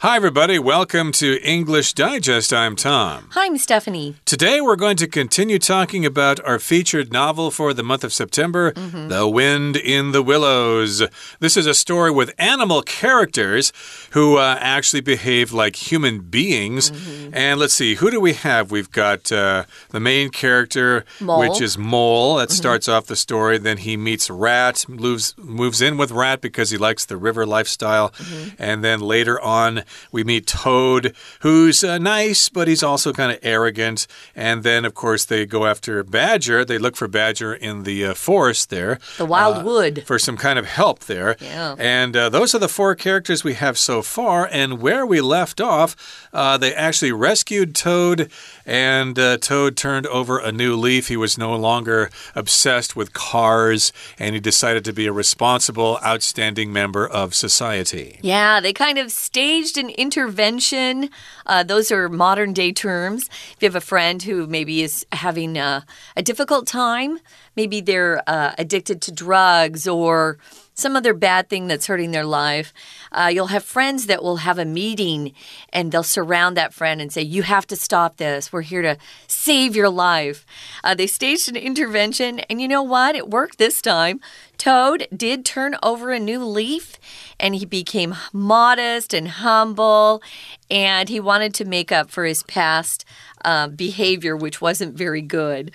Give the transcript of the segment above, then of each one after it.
Hi, everybody. Welcome to English Digest. I'm Tom. Hi, I'm Stephanie. Today, we're going to continue talking about our featured novel for the month of September, mm -hmm. The Wind in the Willows. This is a story with animal characters who uh, actually behave like human beings. Mm -hmm. And let's see, who do we have? We've got uh, the main character, Mole. which is Mole. That mm -hmm. starts off the story. Then he meets Rat, moves, moves in with Rat because he likes the river lifestyle. Mm-hmm. And then later on, we meet Toad, who's uh, nice, but he's also kind of arrogant. And then, of course, they go after Badger. They look for Badger in the uh, forest there, the wild uh, wood, for some kind of help there. Yeah. And uh, those are the four characters we have so far. And where we left off, uh, they actually rescued Toad, and uh, Toad turned over a new leaf. He was no longer obsessed with cars, and he decided to be a responsible, outstanding member of society. Yeah, they kind of staged an intervention. Uh, those are modern day terms. If you have a friend who maybe is having a, a difficult time, maybe they're uh, addicted to drugs or some other bad thing that's hurting their life, uh, you'll have friends that will have a meeting and they'll surround that friend and say, You have to stop this. We're here to save your life. Uh, they staged an intervention, and you know what? It worked this time. Toad did turn over a new leaf and he became modest and humble, and he wanted to make up for his past uh, behavior, which wasn't very good.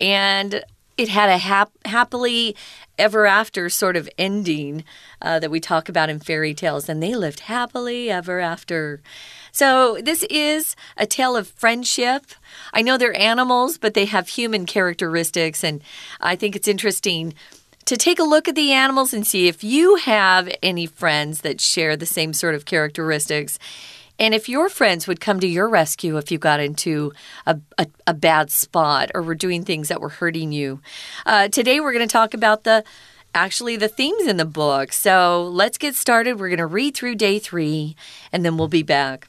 And it had a hap happily ever after sort of ending uh, that we talk about in fairy tales, and they lived happily ever after. So, this is a tale of friendship. I know they're animals, but they have human characteristics, and I think it's interesting to take a look at the animals and see if you have any friends that share the same sort of characteristics. And if your friends would come to your rescue if you got into a, a, a bad spot or were doing things that were hurting you. Uh, today, we're going to talk about the actually the themes in the book. So let's get started. We're going to read through day three and then we'll be back.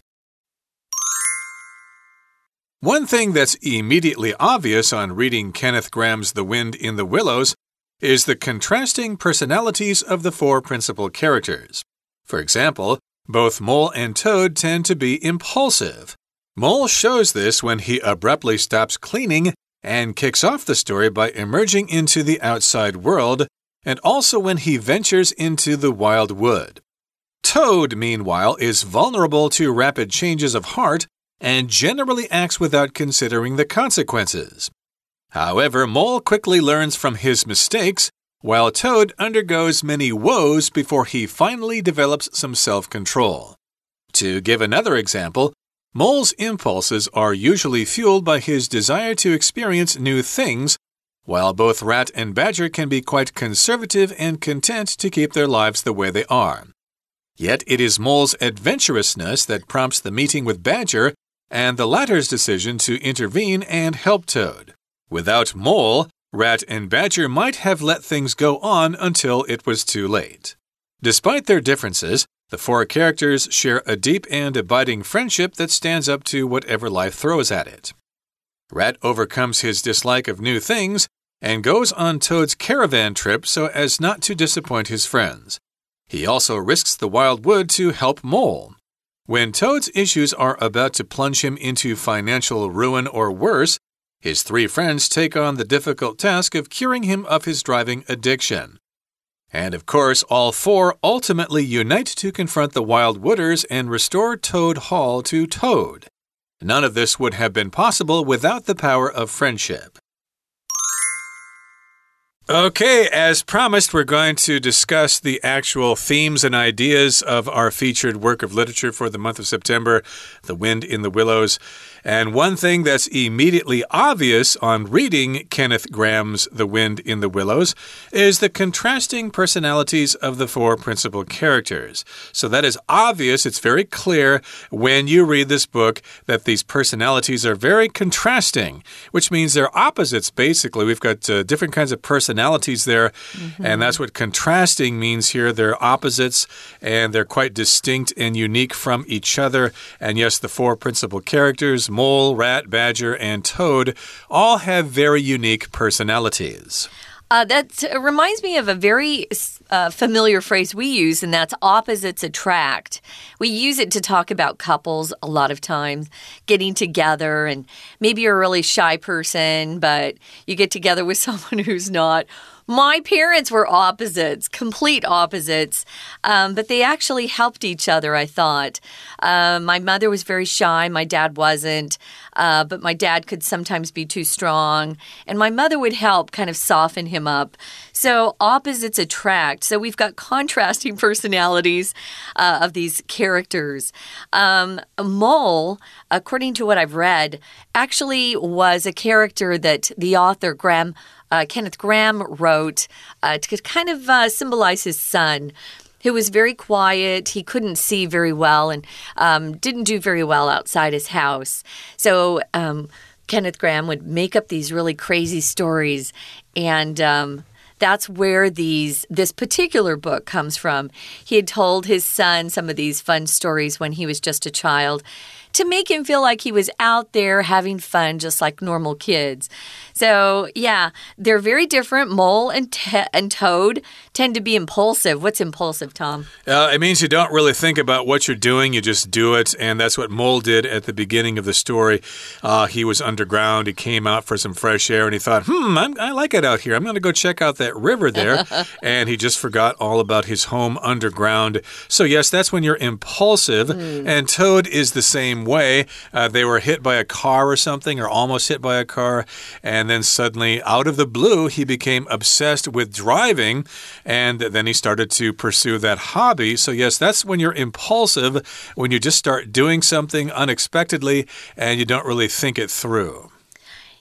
One thing that's immediately obvious on reading Kenneth Grahame's The Wind in the Willows is the contrasting personalities of the four principal characters. For example, both Mole and Toad tend to be impulsive. Mole shows this when he abruptly stops cleaning and kicks off the story by emerging into the outside world, and also when he ventures into the wild wood. Toad, meanwhile, is vulnerable to rapid changes of heart and generally acts without considering the consequences. However, Mole quickly learns from his mistakes while Toad undergoes many woes before he finally develops some self control. To give another example, Mole's impulses are usually fueled by his desire to experience new things, while both Rat and Badger can be quite conservative and content to keep their lives the way they are. Yet it is Mole's adventurousness that prompts the meeting with Badger and the latter's decision to intervene and help Toad. Without Mole, Rat and Badger might have let things go on until it was too late. Despite their differences, the four characters share a deep and abiding friendship that stands up to whatever life throws at it. Rat overcomes his dislike of new things and goes on Toad's caravan trip so as not to disappoint his friends. He also risks the wild wood to help Mole. When Toad's issues are about to plunge him into financial ruin or worse, his three friends take on the difficult task of curing him of his driving addiction. And of course, all four ultimately unite to confront the Wild Wooders and restore Toad Hall to Toad. None of this would have been possible without the power of friendship. Okay, as promised, we're going to discuss the actual themes and ideas of our featured work of literature for the month of September, The Wind in the Willows. And one thing that's immediately obvious on reading Kenneth Grahame's The Wind in the Willows is the contrasting personalities of the four principal characters. So that is obvious, it's very clear when you read this book that these personalities are very contrasting, which means they're opposites basically. We've got uh, different kinds of personalities there, mm -hmm. and that's what contrasting means here. They're opposites and they're quite distinct and unique from each other. And yes, the four principal characters mole, rat, badger, and toad all have very unique personalities. Uh, that reminds me of a very uh, familiar phrase we use, and that's opposites attract. We use it to talk about couples a lot of times, getting together, and maybe you're a really shy person, but you get together with someone who's not. My parents were opposites, complete opposites, um, but they actually helped each other, I thought. Uh, my mother was very shy, my dad wasn't, uh, but my dad could sometimes be too strong, and my mother would help kind of soften him up. So opposites attract. So we've got contrasting personalities uh, of these characters. Um, Mole, according to what I've read, actually was a character that the author, Grahame uh, Kenneth Grahame wrote uh, to kind of uh, symbolize his son who was very quiet. He couldn't see very well and um, didn't do very well outside his house. So, um, Kenneth Grahame would make up these really crazy stories and. Um, that's where these this particular book comes from. He had told his son some of these fun stories when he was just a child to make him feel like he was out there having fun just like normal kids. So, yeah, they're very different. Mole and, and Toad tend to be impulsive. What's impulsive, Tom? Uh, it means you don't really think about what you're doing, you just do it. And that's what Mole did at the beginning of the story. Uh, he was underground, he came out for some fresh air, and he thought, hmm, I'm, i like it out here. I'm going to go check out that river there. and he just forgot all about his home underground. So, yes, that's when you're impulsive. Mm. And Toad is the same way. Uh, they were hit by a car or something, or almost hit by a car. And then suddenly, out of the blue, he became obsessed with driving. And then he started to pursue that hobby. So, yes, that's when you're impulsive, when you just start doing something unexpectedly and you don't really think it through.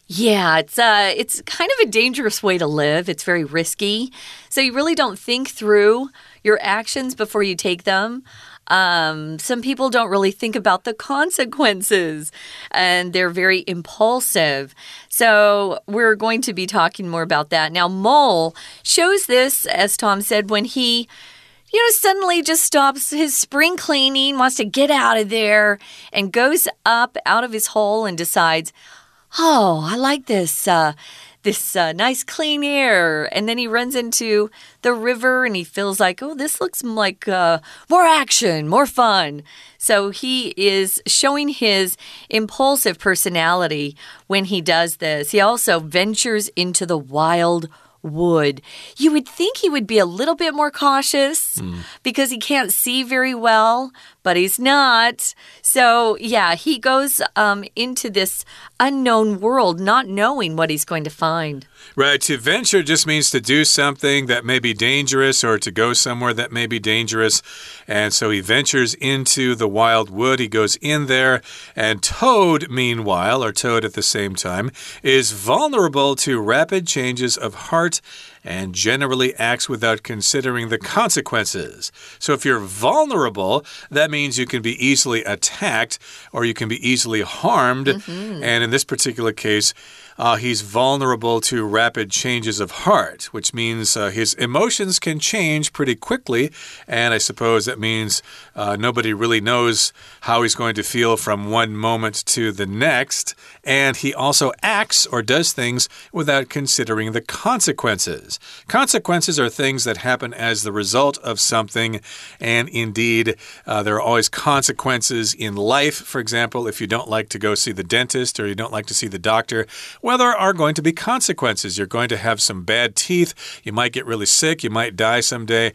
Yeah, it's uh it's kind of a dangerous way to live. It's very risky. So you really don't think through your actions before you take them. Um, some people don't really think about the consequences and they're very impulsive. So, we're going to be talking more about that. Now, Mole shows this, as Tom said, when he you know, suddenly just stops his spring cleaning, wants to get out of there, and goes up out of his hole and decides, oh, I like this. Uh, this uh, nice clean air. And then he runs into the river and he feels like, oh, this looks like uh, more action, more fun. So he is showing his impulsive personality when he does this. He also ventures into the wild would. You would think he wood be a little bit more cautious mm. because he can't see very well, but he's not. So, yeah, he goes um, into this unknown world not knowing what he's going to find. Right. To venture just means to do something that may be dangerous or to go somewhere that may be dangerous. And so he ventures into the wild wood. He goes in there. And Toad, meanwhile, or Toad at the same time, is vulnerable to rapid changes of heart and generally acts without considering the consequences. So if you're vulnerable, that means you can be easily attacked or you can be easily harmed. Mm -hmm. And in this particular case, uh, he's vulnerable to rapid changes of heart, which means uh, his emotions can change pretty quickly. And I suppose that means uh, nobody really knows how he's going to feel from one moment to the next. And he also acts or does things without considering the consequences. Consequences are things that happen as the result of something. And indeed, uh, there are always consequences in life. For example, if you don't like to go see the dentist or you don't like to see the doctor, well, there are going to be consequences. You're going to have some bad teeth. You might get really sick. You might die someday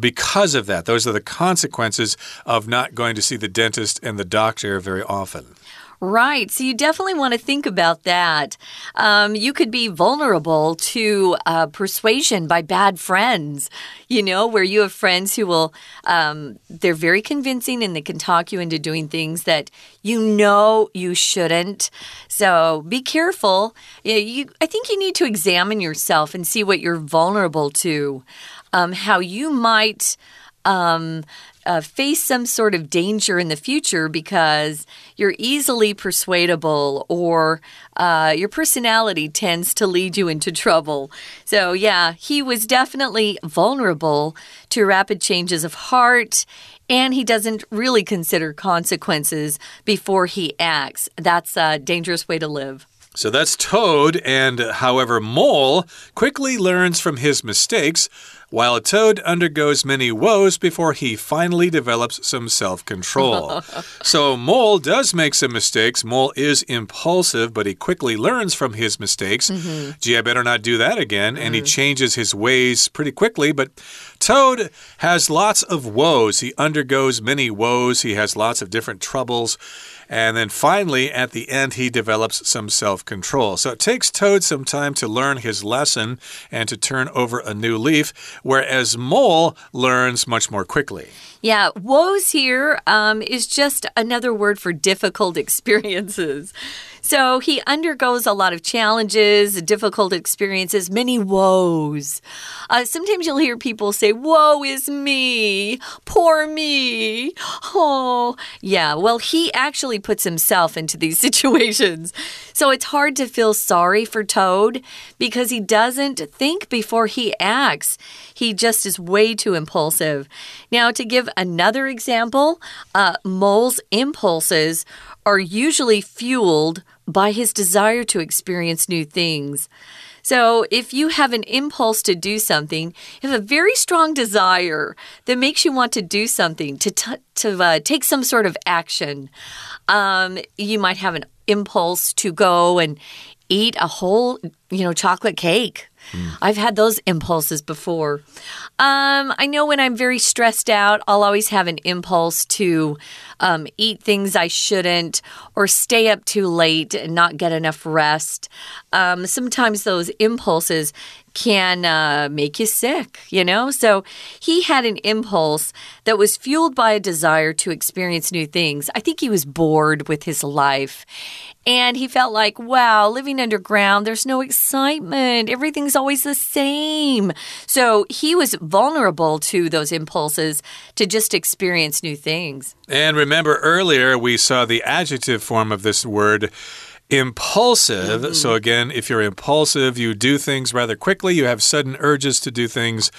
because of that. Those are the consequences of not going to see the dentist and the doctor very often. Right. So you definitely want to think about that. Um, you could be vulnerable to uh, persuasion by bad friends, you know, where you have friends who will, um, they're very convincing and they can talk you into doing things that you know you shouldn't. So be careful. You, you I think you need to examine yourself and see what you're vulnerable to, um, how you might. Um, uh, face some sort of danger in the future because you're easily persuadable or uh, your personality tends to lead you into trouble. So, yeah, he was definitely vulnerable to rapid changes of heart and he doesn't really consider consequences before he acts. That's a dangerous way to live. So that's Toad, and however, Mole quickly learns from his mistakes while Toad undergoes many woes before he finally develops some self control. so, Mole does make some mistakes. Mole is impulsive, but he quickly learns from his mistakes. Mm -hmm. Gee, I better not do that again. And mm -hmm. he changes his ways pretty quickly. But Toad has lots of woes. He undergoes many woes, he has lots of different troubles. And then finally, at the end, he develops some self control. So it takes Toad some time to learn his lesson and to turn over a new leaf, whereas Mole learns much more quickly. Yeah, woes here um, is just another word for difficult experiences. So he undergoes a lot of challenges, difficult experiences, many woes. Uh, sometimes you'll hear people say, Woe is me, poor me. Oh, yeah. Well, he actually puts himself into these situations. So it's hard to feel sorry for Toad because he doesn't think before he acts. He just is way too impulsive. Now, to give another example, uh, Mole's impulses are usually fueled by his desire to experience new things. So, if you have an impulse to do something, you have a very strong desire that makes you want to do something, to, to uh, take some sort of action. Um, you might have an impulse to go and eat a whole, you know, chocolate cake. Mm. I've had those impulses before. Um, I know when I'm very stressed out, I'll always have an impulse to um, eat things I shouldn't or stay up too late and not get enough rest. Um, sometimes those impulses can uh, make you sick, you know? So he had an impulse that was fueled by a desire to experience new things. I think he was bored with his life. And he felt like, wow, living underground, there's no excitement. Everything's always the same. So he was vulnerable to those impulses to just experience new things. And remember earlier, we saw the adjective form of this word impulsive. Mm -hmm. So, again, if you're impulsive, you do things rather quickly, you have sudden urges to do things.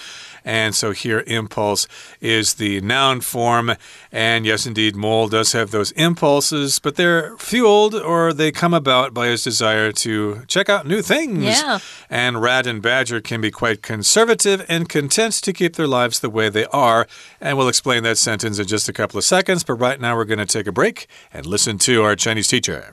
And so here, impulse is the noun form. And yes, indeed, Mole does have those impulses, but they're fueled or they come about by his desire to check out new things. Yeah. And Rat and Badger can be quite conservative and content to keep their lives the way they are. And we'll explain that sentence in just a couple of seconds. But right now, we're going to take a break and listen to our Chinese teacher.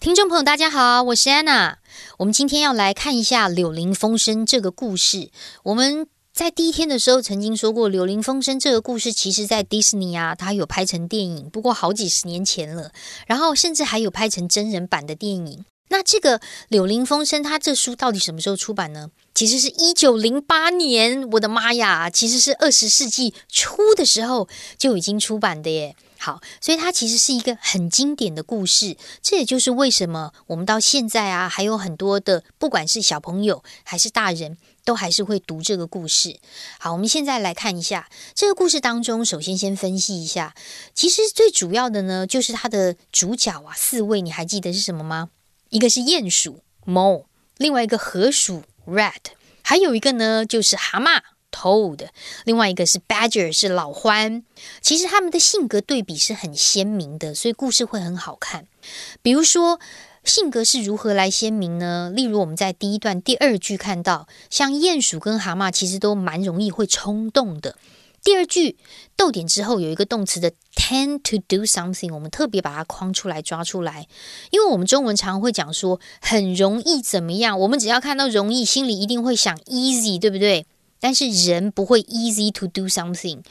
听众朋友，大家好，我是安娜。我们今天要来看一下《柳林风声》这个故事。我们 在第一天的时候曾经说过，《柳林风声》这个故事，其实在迪士尼啊，它有拍成电影，不过好几十年前了。然后甚至还有拍成真人版的电影。那这个《柳林风声》它这书到底什么时候出版呢？其实是一九零八年。我的妈呀，其实是二十世纪初的时候就已经出版的耶。好，所以它其实是一个很经典的故事，这也就是为什么我们到现在啊，还有很多的，不管是小朋友还是大人，都还是会读这个故事。好，我们现在来看一下这个故事当中，首先先分析一下，其实最主要的呢，就是它的主角啊，四位，你还记得是什么吗？一个是鼹鼠 mole，另外一个河鼠 rat，还有一个呢就是蛤蟆。Toad，另外一个是 Badger，是老獾。其实他们的性格对比是很鲜明的，所以故事会很好看。比如说，性格是如何来鲜明呢？例如我们在第一段第二句看到，像鼹鼠跟蛤蟆其实都蛮容易会冲动的。第二句逗点之后有一个动词的 tend to do something，我们特别把它框出来抓出来，因为我们中文常会讲说很容易怎么样，我们只要看到容易，心里一定会想 easy，对不对？但是人不会 easy to do something。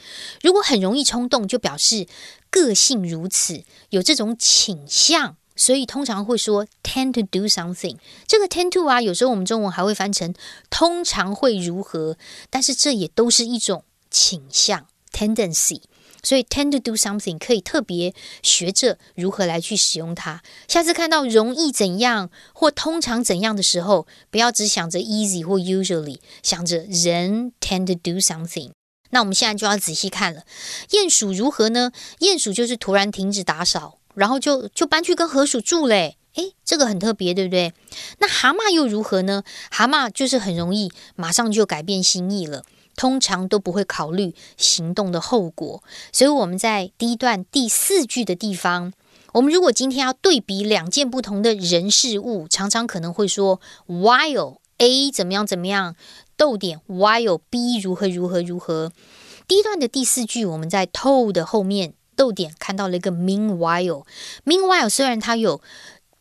如果很容易冲动，就表示个性如此，有这种倾向，所以通常会说 tend to do something。这个 tend to 啊，有时候我们中文还会翻成通常会如何，但是这也都是一种倾向 tendency。所以，tend to do something 可以特别学着如何来去使用它。下次看到容易怎样或通常怎样的时候，不要只想着 easy 或 usually，想着人 tend to do something。那我们现在就要仔细看了，鼹鼠如何呢？鼹鼠就是突然停止打扫，然后就就搬去跟河鼠住嘞。诶，这个很特别，对不对？那蛤蟆又如何呢？蛤蟆就是很容易马上就改变心意了。通常都不会考虑行动的后果，所以我们在第一段第四句的地方，我们如果今天要对比两件不同的人事物，常常可能会说，while A 怎么样怎么样，逗点 while B 如何如何如何。第一段的第四句，我们在 told 后面逗点看到了一个 meanwhile。meanwhile 虽然它有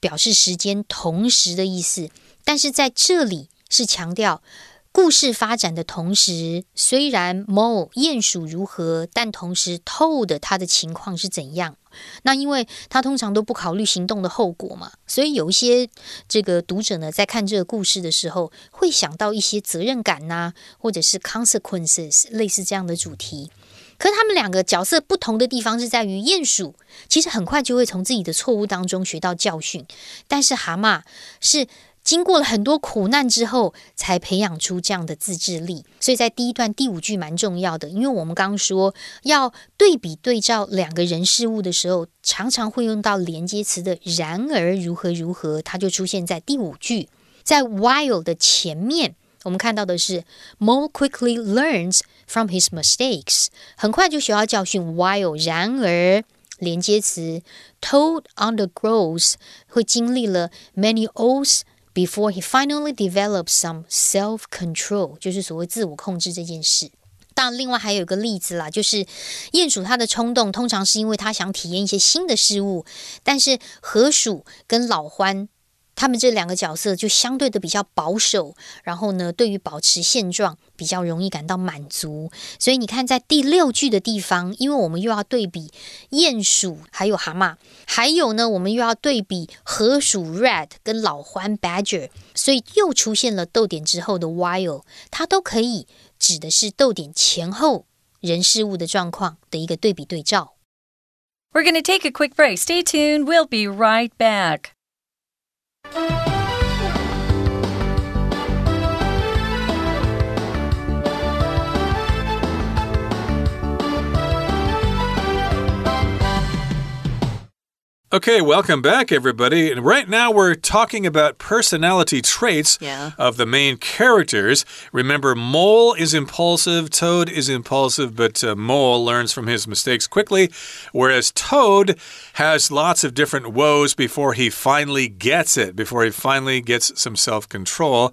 表示时间同时的意思，但是在这里是强调。故事发展的同时，虽然 Mo 鼹鼠如何，但同时 Toad 它的情况是怎样？那因为他通常都不考虑行动的后果嘛，所以有一些这个读者呢，在看这个故事的时候，会想到一些责任感呐，或者是 consequences 类似这样的主题。可他们两个角色不同的地方是在于，鼹鼠其实很快就会从自己的错误当中学到教训，但是蛤蟆是。经过了很多苦难之后，才培养出这样的自制力。所以在第一段第五句蛮重要的，因为我们刚刚说要对比对照两个人事物的时候，常常会用到连接词的“然而如何如何”，它就出现在第五句。在 while 的前面，我们看到的是 more quickly learns from his mistakes，很快就学到教训。while 然而连接词 told undergoes 会经历了 many oaths。Before he finally develops some self-control，就是所谓自我控制这件事。但另外还有一个例子啦，就是鼹鼠它的冲动通常是因为它想体验一些新的事物，但是河鼠跟老獾。他们这两个角色就相对的比较保守，然后呢，对于保持现状比较容易感到满足。所以你看，在第六句的地方，因为我们又要对比鼹鼠还有蛤蟆，还有呢，我们又要对比河鼠 Red 跟老獾 badger，所以又出现了逗点之后的 while，它都可以指的是逗点前后人事物的状况的一个对比对照。We're gonna take a quick break. Stay tuned. We'll be right back. Música Okay, welcome back, everybody. And right now we're talking about personality traits yeah. of the main characters. Remember, Mole is impulsive, Toad is impulsive, but uh, Mole learns from his mistakes quickly, whereas Toad has lots of different woes before he finally gets it, before he finally gets some self control.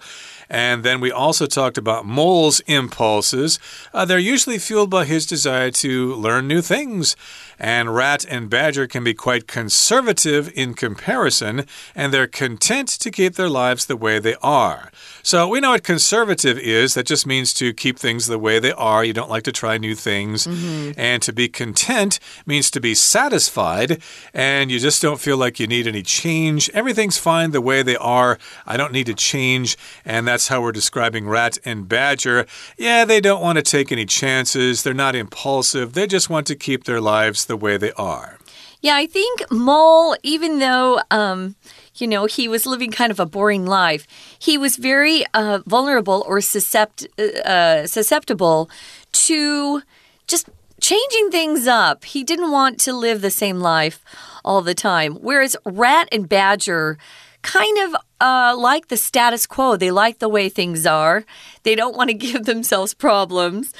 And then we also talked about Mole's impulses. Uh, they're usually fueled by his desire to learn new things. And Rat and Badger can be quite conservative in comparison, and they're content to keep their lives the way they are. So we know what conservative is. That just means to keep things the way they are. You don't like to try new things. Mm -hmm. And to be content means to be satisfied, and you just don't feel like you need any change. Everything's fine the way they are. I don't need to change. And that's how we're describing Rat and Badger. Yeah, they don't want to take any chances. They're not impulsive. They just want to keep their lives the way they are. Yeah, I think Mole, even though, um, you know, he was living kind of a boring life, he was very uh, vulnerable or suscept uh, susceptible to just changing things up. He didn't want to live the same life all the time. Whereas Rat and Badger kind of uh, like the status quo. They like the way things are. They don't want to give themselves problems.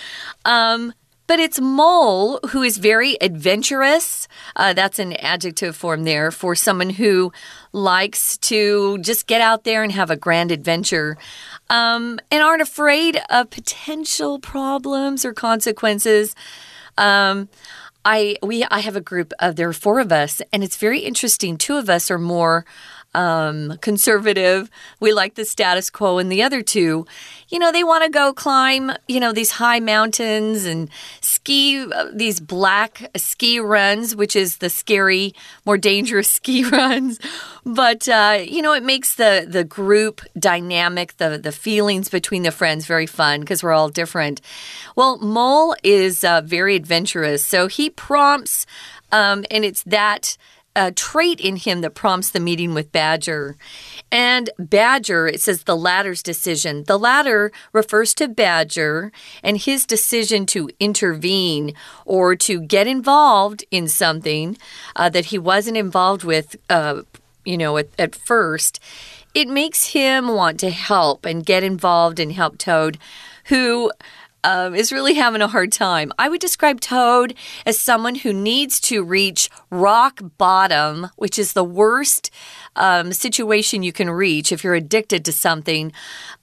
Um, but it's Mole who is very adventurous. Uh, that's an adjective form there for someone who likes to just get out there and have a grand adventure. Um, and aren't afraid of potential problems or consequences. Um, I we I have a group of there are four of us, and it's very interesting. Two of us are more um, conservative. We like the status quo. And the other two, you know, they want to go climb, you know, these high mountains and ski uh, these black ski runs, which is the scary, more dangerous ski runs. But uh, you know, it makes the the group dynamic, the the feelings between the friends very fun because we're all different. Well, Mole is uh, very adventurous, so he prompts, um, and it's that a trait in him that prompts the meeting with Badger. And Badger, it says the latter's decision. The latter refers to Badger and his decision to intervene or to get involved in something uh, that he wasn't involved with, uh, you know, at, at first. It makes him want to help and get involved and help Toad, who um, is really having a hard time. I would describe Toad as someone who needs to reach rock bottom, which is the worst um, situation you can reach if you're addicted to something,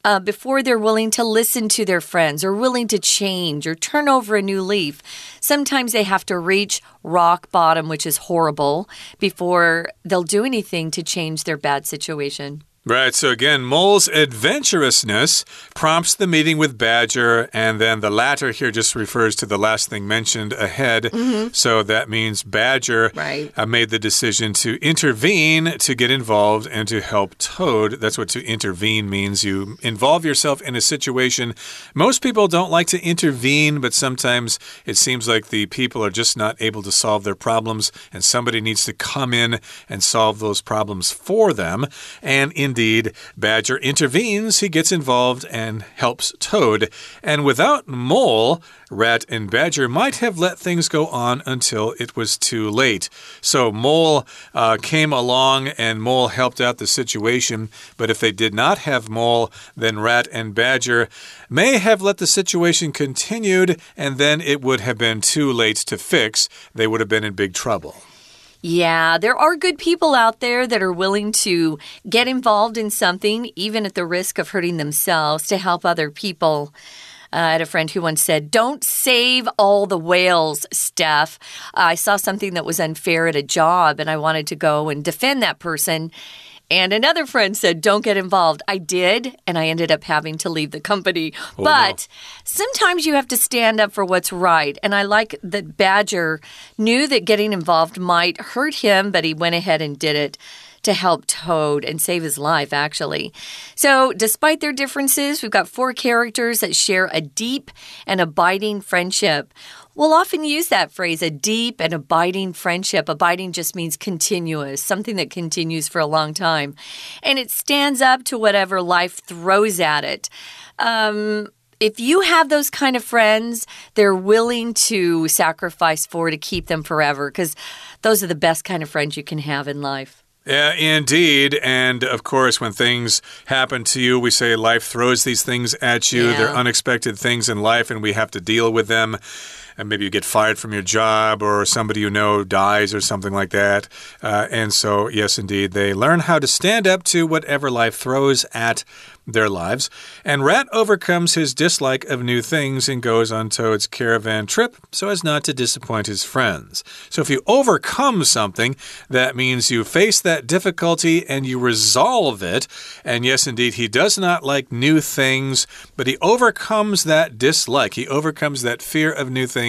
uh, before they're willing to listen to their friends or willing to change or turn over a new leaf. Sometimes they have to reach rock bottom, which is horrible, before they'll do anything to change their bad situation. Right. So again, Mole's adventurousness prompts the meeting with Badger, and then the latter here just refers to the last thing mentioned ahead. Mm -hmm. So that means Badger right. uh, made the decision to intervene, to get involved, and to help Toad. That's what to intervene means. You involve yourself in a situation. Most people don't like to intervene, but sometimes it seems like the people are just not able to solve their problems, and somebody needs to come in and solve those problems for them. And in indeed, Badger intervenes. He gets involved and helps Toad. And without Mole, Rat and Badger might have let things go on until it was too late. So Mole uh, came along and Mole helped out the situation. But if they did not have Mole, then Rat and Badger may have let the situation continued and then it would have been too late to fix. They would have been in big trouble. Yeah, there are good people out there that are willing to get involved in something, even at the risk of hurting themselves, to help other people. Uh, I had a friend who once said, Don't save all the whales, Steph. Uh, I saw something that was unfair at a job and I wanted to go and defend that person. And another friend said, Don't get involved. I did, and I ended up having to leave the company. Oh, but no. sometimes you have to stand up for what's right. And I like that Badger knew that getting involved might hurt him, but he went ahead and did it to help Toad and save his life, actually. So, despite their differences, we've got four characters that share a deep and abiding friendship. We'll often use that phrase, a deep and abiding friendship. Abiding just means continuous, something that continues for a long time. And it stands up to whatever life throws at it. Um, if you have those kind of friends, they're willing to sacrifice for to keep them forever because those are the best kind of friends you can have in life. Yeah, indeed. And of course, when things happen to you, we say life throws these things at you. Yeah. They're unexpected things in life, and we have to deal with them and maybe you get fired from your job or somebody you know dies or something like that. Uh, and so, yes, indeed, they learn how to stand up to whatever life throws at their lives. And Rat overcomes his dislike of new things and goes on Toad's caravan trip so as not to disappoint his friends. So if you overcome something, that means you face that difficulty and you resolve it. And yes, indeed, he does not like new things, but he overcomes that dislike. He overcomes that fear of new things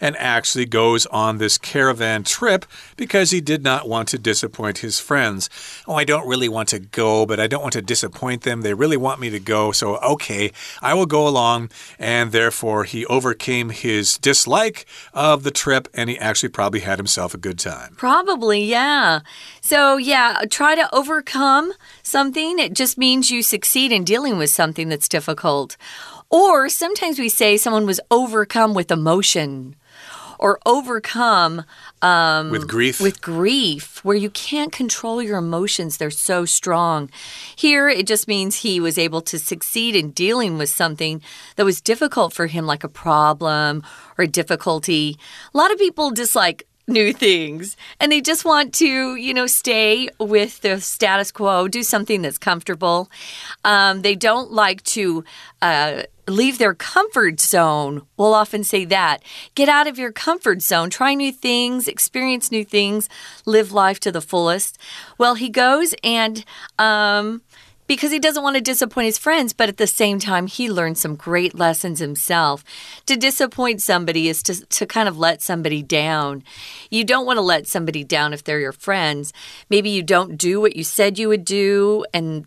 and actually goes on this caravan trip because he did not want to disappoint his friends. Oh, I don't really want to go, but I don't want to disappoint them. They really really want me to go, so okay, I will go along. And therefore, he overcame his dislike of the trip and he actually probably had himself a good time. Probably, yeah. So, yeah, try to overcome something. It just means you succeed in dealing with something that's difficult. Or sometimes we say someone was overcome with emotion or overcome um, with grief. With grief, where you can't control your emotions, they're so strong. Here, it just means he was able to succeed in dealing with something that was difficult for him, like a problem or a difficulty. A lot of people dislike new things and they just want to, you know, stay with the status quo, do something that's comfortable. Um, they don't like to. Uh, leave their comfort zone. We'll often say that. Get out of your comfort zone, try new things, experience new things, live life to the fullest. Well, he goes and, um, because he doesn't want to disappoint his friends, but at the same time, he learned some great lessons himself. To disappoint somebody is to, to kind of let somebody down. You don't want to let somebody down if they're your friends. Maybe you don't do what you said you would do, and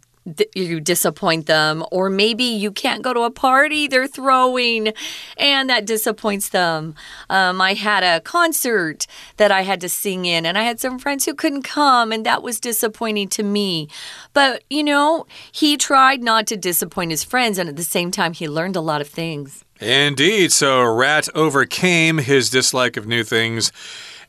you disappoint them, or maybe you can't go to a party they're throwing and that disappoints them. Um, I had a concert that I had to sing in, and I had some friends who couldn't come, and that was disappointing to me. But, you know, he tried not to disappoint his friends, and at the same time, he learned a lot of things. Indeed. So, Rat overcame his dislike of new things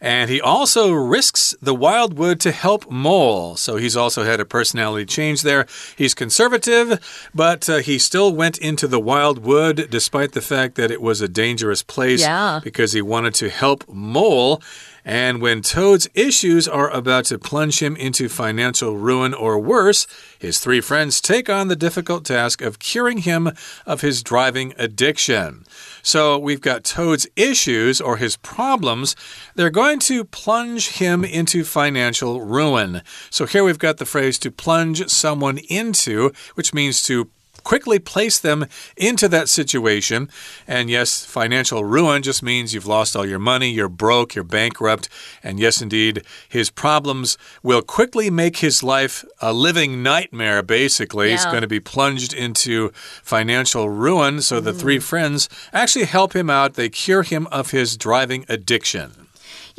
And he also risks the wildwood to help Mole. So he's also had a personality change there. He's conservative, but uh, he still went into the wildwood despite the fact that it was a dangerous place yeah. because he wanted to help Mole. And when Toad's issues are about to plunge him into financial ruin or worse, his three friends take on the difficult task of curing him of his driving addiction. So we've got Toad's issues or his problems. They're going to plunge him into financial ruin. So here we've got the phrase to plunge someone into, which means to quickly place them into that situation. And yes, financial ruin just means you've lost all your money, you're broke, you're bankrupt. And yes, indeed, his problems will quickly make his life a living nightmare, basically. Yeah. He's going to be plunged into financial ruin. So the three mm. friends actually help him out, they cure him of his driving addiction.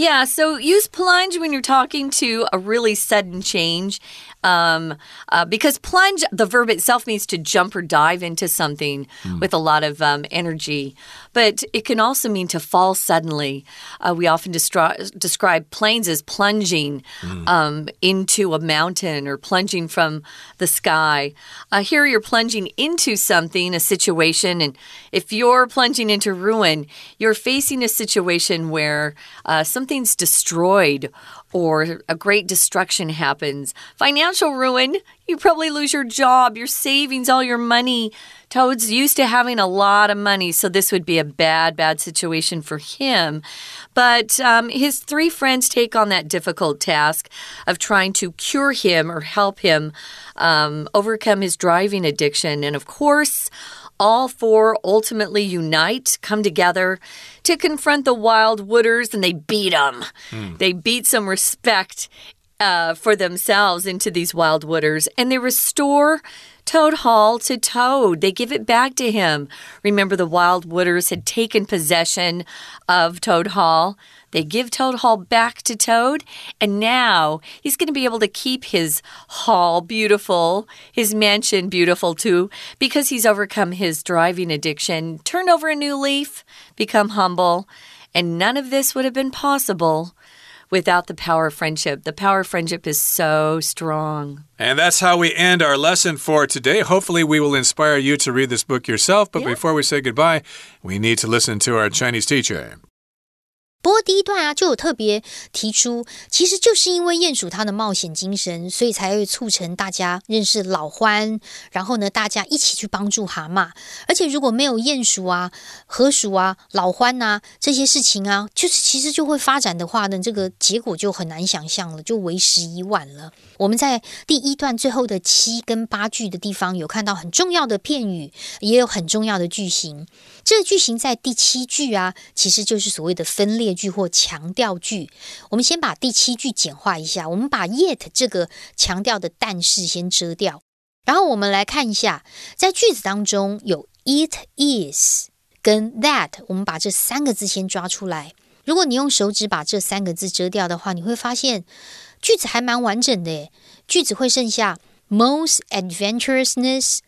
Yeah, so use plunge when you're talking to a really sudden change. Um, uh, because plunge, the verb itself means to jump or dive into something with a lot of um, energy. But it can also mean to fall suddenly. Uh, we often describe planes as plunging um, into a mountain or plunging from the sky. Uh, here you're plunging into something, a situation, and if you're plunging into ruin, you're facing a situation where uh, something's destroyed or a great destruction happens. Financial ruin, you probably lose your job, your savings, all your money. Toad's used to having a lot of money, so this would be a bad, bad situation for him. But um, his three friends take on that difficult task of trying to cure him or help him um, overcome his driving addiction. And of course, all four ultimately unite, come together to confront the wild wooders, and they beat them. They beat some respect uh, for themselves into these wild wooders, and they restore Toad Hall to Toad. They give it back to him. Remember, the wild wooders had taken possession of Toad Hall. They give Toad Hall back to Toad, and now he's going to be able to keep his hall beautiful, his mansion beautiful too, because he's overcome his driving addiction. Turn over a new leaf, become humble, and none of this would have been possible without the power of friendship. The power of friendship is so strong. And that's how we end our lesson for today. Hopefully, we will inspire you to read this book yourself. But Yeah. before we say goodbye, we need to listen to our Chinese teacher. 不过第一段啊，就有特别提出，其实就是因为鼹鼠它的冒险精神，所以才会促成大家认识老獾，然后呢，大家一起去帮助蛤蟆。而且如果没有鼹鼠啊、河鼠啊、老獾啊这些事情啊，就是其实就会发展的话呢，这个结果就很难想象了，就为时已晚了。我们在第一段最后的七跟八句的地方有看到很重要的片语，也有很重要的句型。这个句型在第七句啊，其实就是所谓的分裂句或强调句。我们先把第七句简化一下，我们把 yet 这个强调的但是先遮掉，然后我们来看一下，在句子当中有 it is 跟 that，我们把这三个字先抓出来。如果你用手指把这三个字遮掉的话，你会发现句子还蛮完整的。句子会剩下 most adventurousness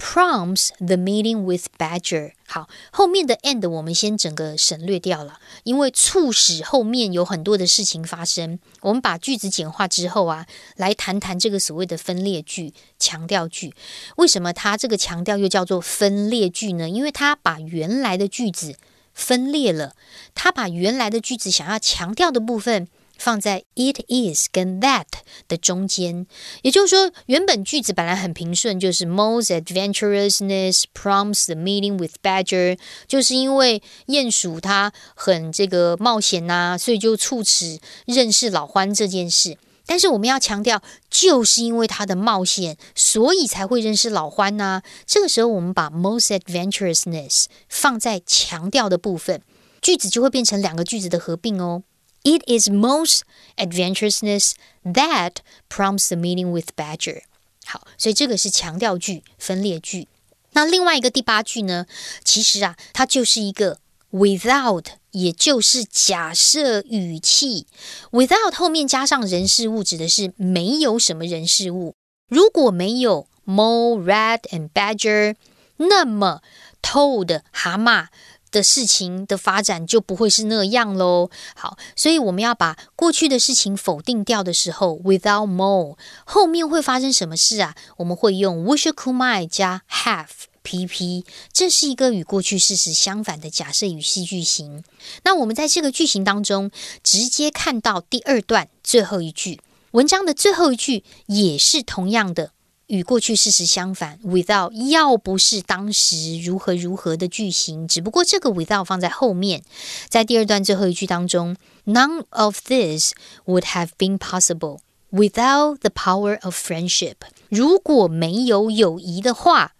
prompts the meeting with Badger。好，后面的 and 我们先整个省略掉了，因为促使后面有很多的事情发生。我们把句子简化之后啊，来谈谈这个所谓的分裂句、强调句。为什么它这个强调又叫做分裂句呢？因为它把原来的句子分裂了，它把原来的句子想要强调的部分。放在 it is 跟 that 的中间，也就是说，原本句子本来很平顺，就是 most adventurousness prompts the meeting with badger，就是因为鼹鼠它很这个冒险呐、所以就促使认识老獾这件事。但是我们要强调，就是因为它的冒险，所以才会认识老獾呐、这个时候，我们把 most adventurousness 放在强调的部分，句子就会变成两个句子的合并哦。It is most adventurousness that prompts the meeting with Badger。好，所以这个是强调句、分裂句。那另外一个第八句呢，其实啊，它就是一个 without，也就是假设语气。without 后面加上人事物，指的是没有什么人事物。如果没有 mole、rat and badger，那么 toad 蛤蟆 的事情的发展就不会是那样喽。好，所以我们要把过去的事情否定掉的时候，without more，后面会发生什么事啊？我们会用 wish could might 加 have pp，这是一个与过去事实相反的假设语系句型。那我们在这个句型当中，直接看到第二段最后一句，文章的最后一句也是同样的。与过去事实相反，without 要不是当时如何如何的句型，只不过这个 without 放在后面，在第二段最后一句当中，none of this would have been possible without the power of friendship。如果没有友谊的话。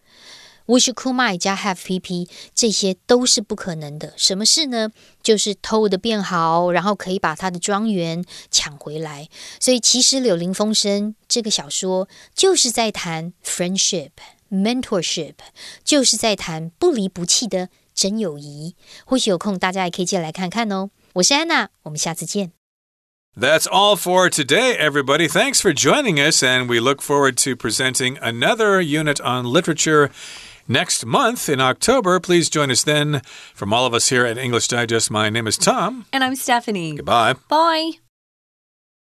wish could might 加 have pp 这些都是不可能的。什么事呢？就是偷的变好，然后可以把他的庄园抢回来。所以其实《柳林风声》这个小说就是在谈 friendship、mentorship，就是在谈不离不弃的真友谊。或许有空大家也可以借来看看哦。我是安娜，我们下次见。That's all for today, everybody. Thanks for joining us, and we look forward to presenting another unit on literature next month in October. Please join us then. From all of us here at English Digest, my name is Tom. And I'm Stephanie. Goodbye. Bye.